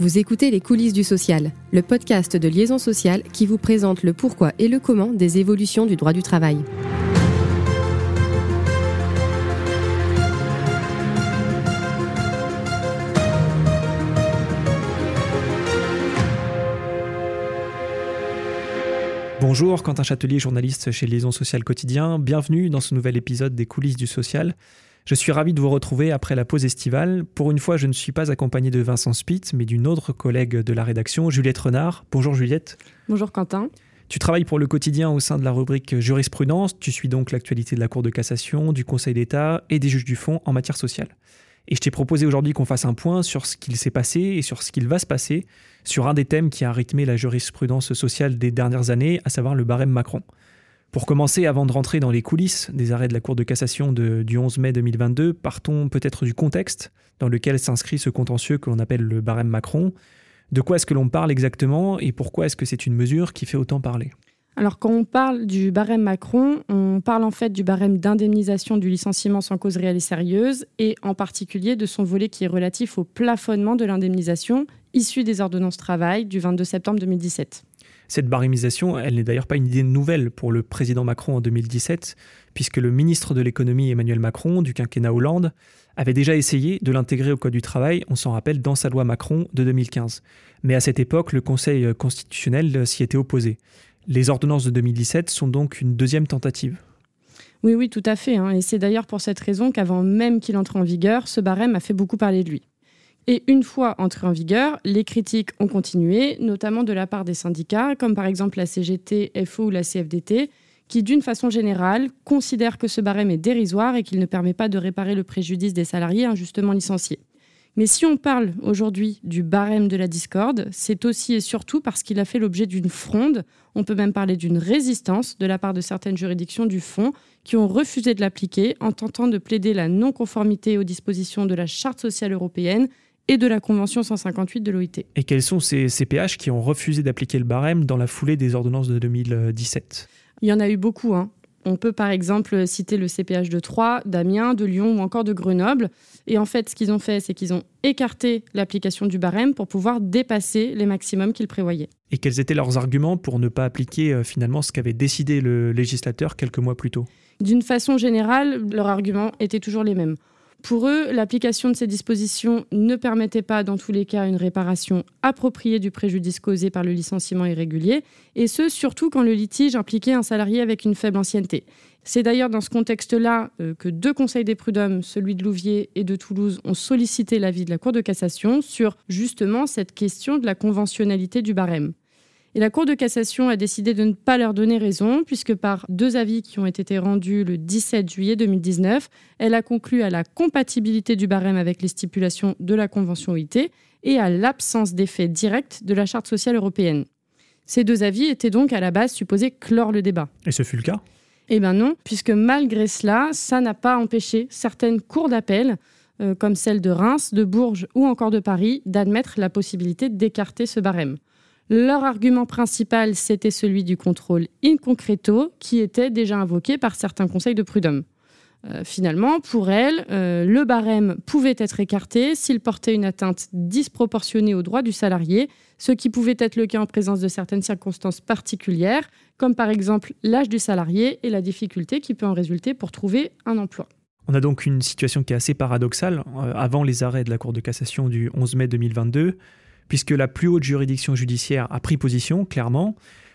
Vous écoutez Les coulisses du social, le podcast de Liaison sociale qui vous présente le pourquoi et le comment des évolutions du droit du travail. Bonjour, Quentin Châtelier, journaliste chez Liaison sociale quotidien. Bienvenue dans ce nouvel épisode des coulisses du social. Je suis ravi de vous retrouver après la pause estivale. Pour une fois, je ne suis pas accompagné de Vincent Spitz, mais d'une autre collègue de la rédaction, Juliette Renard. Bonjour Juliette. Bonjour Quentin. Tu travailles pour le quotidien au sein de la rubrique jurisprudence. Tu suis donc l'actualité de la Cour de cassation, du Conseil d'État et des juges du fond en matière sociale. Et je t'ai proposé aujourd'hui qu'on fasse un point sur ce qu'il s'est passé et sur ce qu'il va se passer sur un des thèmes qui a rythmé la jurisprudence sociale des dernières années, à savoir le barème Macron. Pour commencer, avant de rentrer dans les coulisses des arrêts de la Cour de cassation du 11 mai 2022, partons peut-être du contexte dans lequel s'inscrit ce contentieux que l'on appelle le barème Macron. De quoi est-ce que l'on parle exactement et pourquoi est-ce que c'est une mesure qui fait autant parler? Alors quand on parle du barème Macron, on parle en fait du barème d'indemnisation du licenciement sans cause réelle et sérieuse, et en particulier de son volet qui est relatif au plafonnement de l'indemnisation issu des ordonnances travail du 22 septembre 2017. Cette barémisation, elle n'est d'ailleurs pas une idée nouvelle pour le président Macron en 2017, puisque le ministre de l'économie Emmanuel Macron, du quinquennat Hollande, avait déjà essayé de l'intégrer au Code du travail, on s'en rappelle, dans sa loi Macron de 2015. Mais à cette époque, le Conseil constitutionnel s'y était opposé. Les ordonnances de 2017 sont donc une deuxième tentative. Oui, oui, tout à fait. Hein. Et c'est d'ailleurs pour cette raison qu'avant même qu'il entre en vigueur, ce barème a fait beaucoup parler de lui. Et une fois entré en vigueur, les critiques ont continué, notamment de la part des syndicats, comme par exemple la CGT, FO ou la CFDT, qui d'une façon générale considèrent que ce barème est dérisoire et qu'il ne permet pas de réparer le préjudice des salariés injustement licenciés. Mais si on parle aujourd'hui du barème de la discorde, c'est aussi et surtout parce qu'il a fait l'objet d'une fronde, on peut même parler d'une résistance de la part de certaines juridictions du fond qui ont refusé de l'appliquer en tentant de plaider la non-conformité aux dispositions de la Charte sociale européenne et de la Convention 158 de l'OIT. Et quels sont ces CPH qui ont refusé d'appliquer le barème dans la foulée des ordonnances de 2017 Il y en a eu beaucoup. Hein. On peut par exemple citer le CPH de Troyes, d'Amiens, de Lyon ou encore de Grenoble. Et en fait, ce qu'ils ont fait, c'est qu'ils ont écarté l'application du barème pour pouvoir dépasser les maximums qu'ils prévoyaient. Et quels étaient leurs arguments pour ne pas appliquer euh, finalement ce qu'avait décidé le législateur quelques mois plus tôt? D'une façon générale, leurs arguments étaient toujours les mêmes. Pour eux, l'application de ces dispositions ne permettait pas, dans tous les cas, une réparation appropriée du préjudice causé par le licenciement irrégulier, et ce, surtout quand le litige impliquait un salarié avec une faible ancienneté. C'est d'ailleurs dans ce contexte-là euh, que deux conseils des prud'hommes, celui de Louviers et de Toulouse, ont sollicité l'avis de la Cour de cassation sur justement cette question de la conventionnalité du barème. Et la Cour de cassation a décidé de ne pas leur donner raison, puisque par deux avis qui ont été rendus le 17 juillet 2019, elle a conclu à la compatibilité du barème avec les stipulations de la Convention OIT et à l'absence d'effet direct de la Charte sociale européenne. Ces deux avis étaient donc à la base supposés clore le débat. Et ce fut le cas? Eh bien non, puisque malgré cela, ça n'a pas empêché certaines cours d'appel, euh, comme celle de Reims, de Bourges ou encore de Paris, d'admettre la possibilité d'écarter ce barème. Leur argument principal, c'était celui du contrôle in concreto, qui était déjà invoqué par certains conseils de prud'homme. Euh, finalement, pour elle, euh, le barème pouvait être écarté s'il portait une atteinte disproportionnée aux droits du salarié, ce qui pouvait être le cas en présence de certaines circonstances particulières, comme par exemple l'âge du salarié et la difficulté qui peut en résulter pour trouver un emploi. On a donc une situation qui est assez paradoxale. Euh, avant les arrêts de la Cour de cassation du 11 mai 2022, puisque la plus haute juridiction judiciaire a pris position, clairement,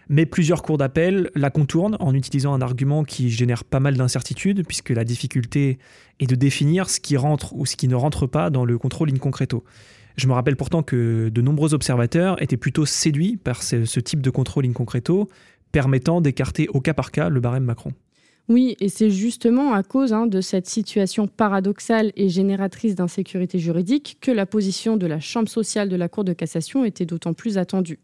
mais plusieurs cours d'appel la contournent en utilisant un argument qui génère pas mal d'incertitudes, puisque la difficulté est de définir ce qui rentre ou ce qui ne rentre pas dans le contrôle in concreto. Je me rappelle pourtant que de nombreux observateurs étaient plutôt séduits par ce, type de contrôle in concreto, permettant d'écarter au cas par cas le barème Macron. Oui, et c'est justement à cause hein, de cette situation paradoxale et génératrice d'insécurité juridique que la position de la Chambre sociale de la Cour de cassation était d'autant plus attendue.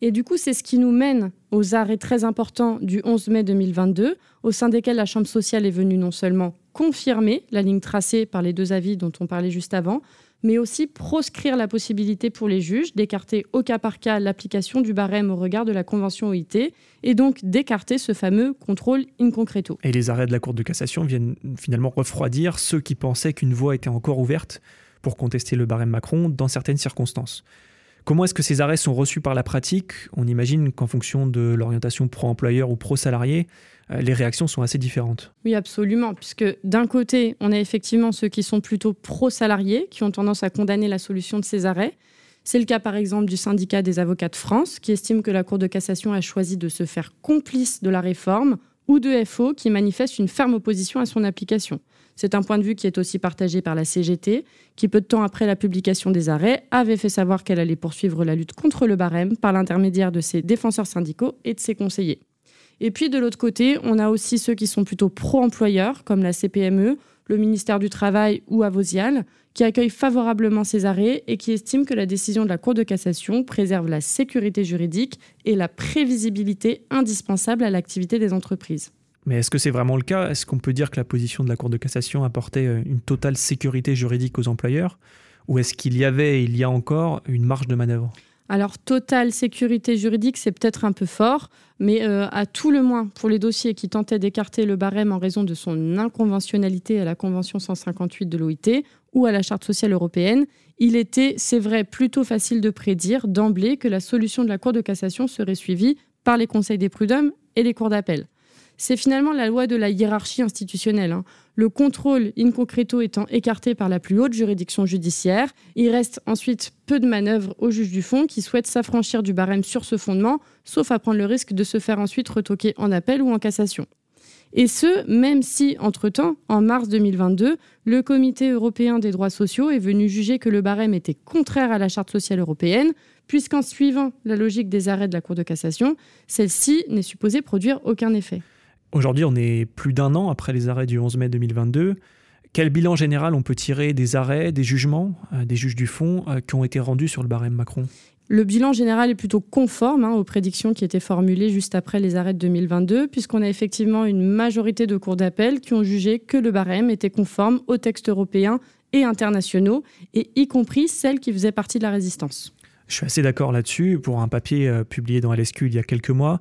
Et du coup, c'est ce qui nous mène aux arrêts très importants du 11 mai 2022, au sein desquels la Chambre sociale est venue non seulement confirmer la ligne tracée par les deux avis dont on parlait juste avant, mais aussi proscrire la possibilité pour les juges d'écarter au cas par cas l'application du barème au regard de la Convention OIT et donc d'écarter ce fameux contrôle in concreto. Et les arrêts de la Cour de cassation viennent finalement refroidir ceux qui pensaient qu'une voie était encore ouverte pour contester le barème Macron dans certaines circonstances. Comment est-ce que ces arrêts sont reçus par la pratique? On imagine qu'en fonction de l'orientation pro-employeur ou pro-salarié, euh, les réactions sont assez différentes. Oui, absolument, puisque d'un côté, on a effectivement ceux qui sont plutôt pro-salariés, qui ont tendance à condamner la solution de ces arrêts. C'est le cas par exemple du syndicat des avocats de France, qui estime que la Cour de cassation a choisi de se faire complice de la réforme, ou de FO, qui manifeste une ferme opposition à son application. C'est un point de vue qui est aussi partagé par la CGT, qui peu de temps après la publication des arrêts avait fait savoir qu'elle allait poursuivre la lutte contre le barème par l'intermédiaire de ses défenseurs syndicaux et de ses conseillers. Et puis de l'autre côté, on a aussi ceux qui sont plutôt pro-employeurs, comme la CPME, le ministère du Travail ou Avosial, qui accueillent favorablement ces arrêts et qui estiment que la décision de la Cour de cassation préserve la sécurité juridique et la prévisibilité indispensable à l'activité des entreprises. Mais est-ce que c'est vraiment le cas? Est-ce qu'on peut dire que la position de la Cour de cassation apportait euh, une totale sécurité juridique aux employeurs? Ou est-ce qu'il y avait et il y a encore une marge de manœuvre? Alors, totale sécurité juridique, c'est peut-être un peu fort, mais euh, à tout le moins, pour les dossiers qui tentaient d'écarter le barème en raison de son inconventionnalité à la Convention 158 de l'OIT ou à la Charte sociale européenne, il était, c'est vrai, plutôt facile de prédire d'emblée que la solution de la Cour de cassation serait suivie par les conseils des prud'hommes et les cours d'appel c'est finalement la loi de la hiérarchie institutionnelle. Hein. Le contrôle in concreto étant écarté par la plus haute juridiction judiciaire, il reste ensuite peu de manœuvres au juge du fond qui souhaite s'affranchir du barème sur ce fondement, sauf à prendre le risque de se faire ensuite retoquer en appel ou en cassation. Et ce, même si, entre-temps, en mars 2022, le Comité européen des droits sociaux est venu juger que le barème était contraire à la Charte sociale européenne, puisqu'en suivant la logique des arrêts de la Cour de cassation, celle-ci n'est supposée produire aucun effet. Aujourd'hui, on est plus d'un an après les arrêts du 11 mai 2022. Quel bilan général on peut tirer des arrêts, des jugements, euh, des juges du fond euh, qui ont été rendus sur le barème Macron? Le bilan général est plutôt conforme hein, aux prédictions qui étaient formulées juste après les arrêts de 2022, puisqu'on a effectivement une majorité de cours d'appel qui ont jugé que le barème était conforme aux textes européens et internationaux, et y compris celles qui faisaient partie de la résistance. Je suis assez d'accord là-dessus. Pour un papier euh, publié dans LSQ il y a quelques mois,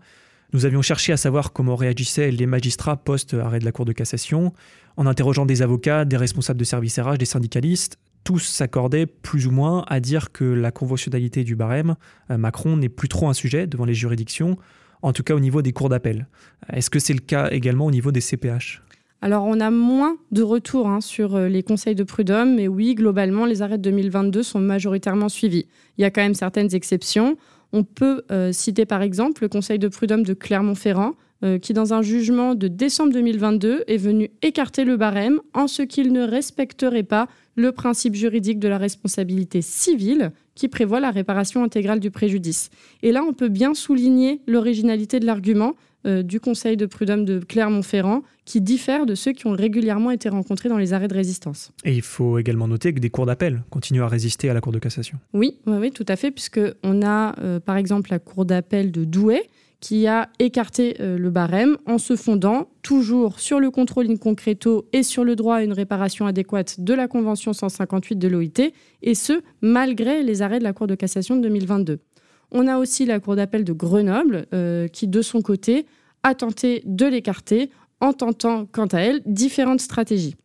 nous avions cherché à savoir comment réagissaient les magistrats post-arrêt de la Cour de cassation, en interrogeant des avocats, des responsables de services RH, des syndicalistes. Tous s'accordaient plus ou moins à dire que la conventionnalité du barème, euh, Macron n'est plus trop un sujet devant les juridictions, en tout cas au niveau des cours d'appel. Est-ce que c'est le cas également au niveau des CPH alors, on a moins de retours hein, sur euh, les conseils de prud'homme, mais oui, globalement, les arrêts de 2022 sont majoritairement suivis. Il y a quand même certaines exceptions. On peut euh, citer par exemple le Conseil de prud'homme de Clermont-Ferrand, euh, qui dans un jugement de décembre 2022 est venu écarter le barème en ce qu'il ne respecterait pas le principe juridique de la responsabilité civile qui prévoit la réparation intégrale du préjudice. Et là, on peut bien souligner l'originalité de l'argument du Conseil de prud'homme de Clermont-Ferrand, qui diffère de ceux qui ont régulièrement été rencontrés dans les arrêts de résistance. Et il faut également noter que des cours d'appel continuent à résister à la Cour de cassation. Oui, oui, tout à fait, puisqu'on a euh, par exemple la Cour d'appel de Douai, qui a écarté euh, le barème en se fondant toujours sur le contrôle in concreto et sur le droit à une réparation adéquate de la Convention 158 de l'OIT, et ce, malgré les arrêts de la Cour de cassation de 2022. On a aussi la Cour d'appel de Grenoble euh, qui, de son côté, a tenté de l'écarter en tentant, quant à elle, différentes stratégies.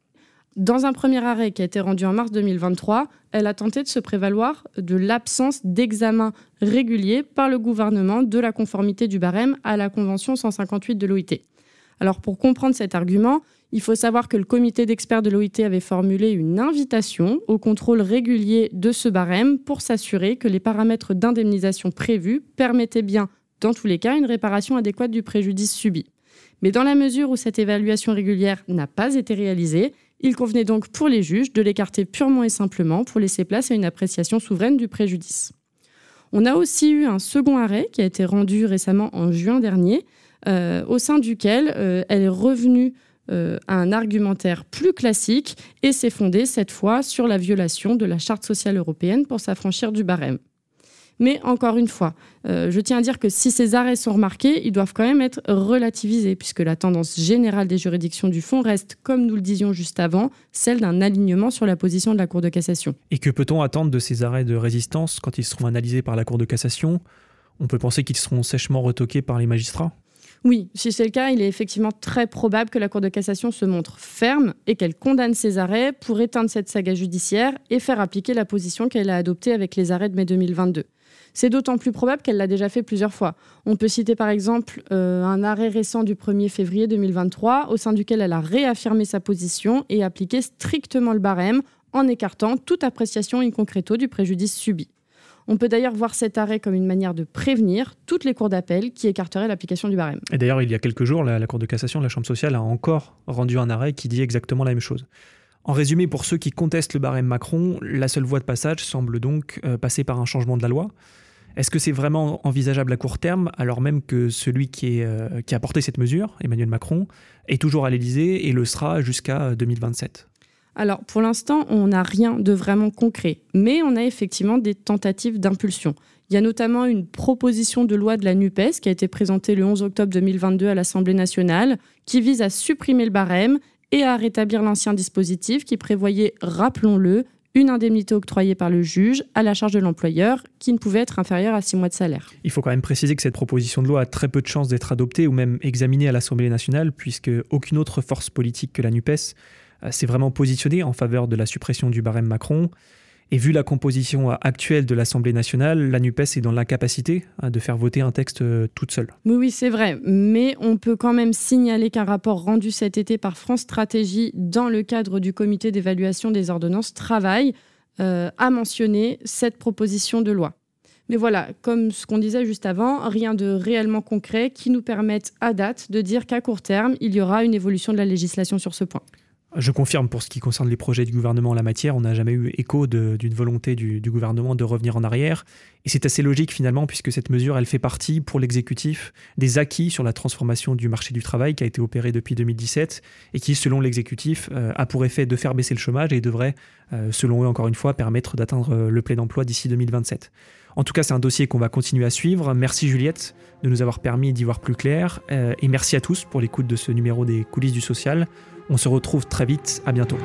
Dans un premier arrêt qui a été rendu en mars 2023, elle a tenté de se prévaloir de l'absence d'examen régulier par le gouvernement de la conformité du barème à la Convention 158 de l'OIT. Alors pour comprendre cet argument, il faut savoir que le comité d'experts de l'OIT avait formulé une invitation au contrôle régulier de ce barème pour s'assurer que les paramètres d'indemnisation prévus permettaient bien, dans tous les cas, une réparation adéquate du préjudice subi. Mais dans la mesure où cette évaluation régulière n'a pas été réalisée, il convenait donc pour les juges de l'écarter purement et simplement pour laisser place à une appréciation souveraine du préjudice. On a aussi eu un second arrêt qui a été rendu récemment en juin dernier, euh, au sein duquel euh, elle est revenue euh, un argumentaire plus classique et s'est fondée cette fois sur la violation de la Charte sociale européenne pour s'affranchir du barème. Mais encore une fois, je tiens à dire que si ces arrêts sont remarqués, ils doivent quand même être relativisés, puisque la tendance générale des juridictions du fond reste, comme nous le disions juste avant, celle d'un alignement sur la position de la Cour de cassation. Et que peut-on attendre de ces arrêts de résistance quand ils seront analysés par la Cour de cassation? On peut penser qu'ils seront sèchement retoqués par les magistrats? Oui, si c'est le cas, il est effectivement très probable que la Cour de cassation se montre ferme et qu'elle condamne ces arrêts pour éteindre cette saga judiciaire et faire appliquer la position qu'elle a adoptée avec les arrêts de mai 2022. C'est d'autant plus probable qu'elle l'a déjà fait plusieurs fois. On peut citer par exemple euh, un arrêt récent du 1er février 2023 au sein duquel elle a réaffirmé sa position et appliqué strictement le barème en écartant toute appréciation in concreto du préjudice subi. On peut d'ailleurs voir cet arrêt comme une manière de prévenir toutes les cours d'appel qui écarteraient l'application du barème. Et d'ailleurs, il y a quelques jours, la, Cour de cassation, la Chambre sociale, a encore rendu un arrêt qui dit exactement la même chose. En résumé, pour ceux qui contestent le barème Macron, la seule voie de passage semble donc euh, passer par un changement de la loi. Est-ce que c'est vraiment envisageable à court terme, alors même que celui qui, euh, qui a porté cette mesure, Emmanuel Macron, est toujours à l'Élysée et le sera jusqu'à 2027 euh, alors, pour l'instant, on n'a rien de vraiment concret, mais on a effectivement des tentatives d'impulsion. Il y a notamment une proposition de loi de la NUPES qui a été présentée le 11 octobre 2022 à l'Assemblée nationale, qui vise à supprimer le barème et à rétablir l'ancien dispositif qui prévoyait, rappelons-le, une indemnité octroyée par le juge à la charge de l'employeur qui ne pouvait être inférieure à six mois de salaire. Il faut quand même préciser que cette proposition de loi a très peu de chances d'être adoptée ou même examinée à l'Assemblée nationale puisque aucune autre force politique que la NUPES s'est vraiment positionnée en faveur de la suppression du barème Macron. Et vu la composition actuelle de l'Assemblée nationale, la NUPES est dans l'incapacité hein, de faire voter un texte euh, toute seule. Oui, oui, c'est vrai. Mais on peut quand même signaler qu'un rapport rendu cet été par France Stratégie dans le cadre du comité d'évaluation des ordonnances travaille euh, a mentionné cette proposition de loi. Mais voilà, comme ce qu'on disait juste avant, rien de réellement concret qui nous permette à date de dire qu'à court terme, il y aura une évolution de la législation sur ce point. Je confirme pour ce qui concerne les projets du gouvernement en la matière, on n'a jamais eu écho d'une volonté du, gouvernement de revenir en arrière. Et c'est assez logique finalement, puisque cette mesure, elle fait partie pour l'exécutif des acquis sur la transformation du marché du travail qui a été opérée depuis 2017 et qui, selon l'exécutif, euh, a pour effet de faire baisser le chômage et devrait, euh, selon eux encore une fois, permettre d'atteindre euh, le plein emploi d'ici 2027. En tout cas, c'est un dossier qu'on va continuer à suivre. Merci Juliette de nous avoir permis d'y voir plus clair. et merci à tous pour l'écoute de ce numéro des coulisses du social. On se retrouve très vite, à bientôt.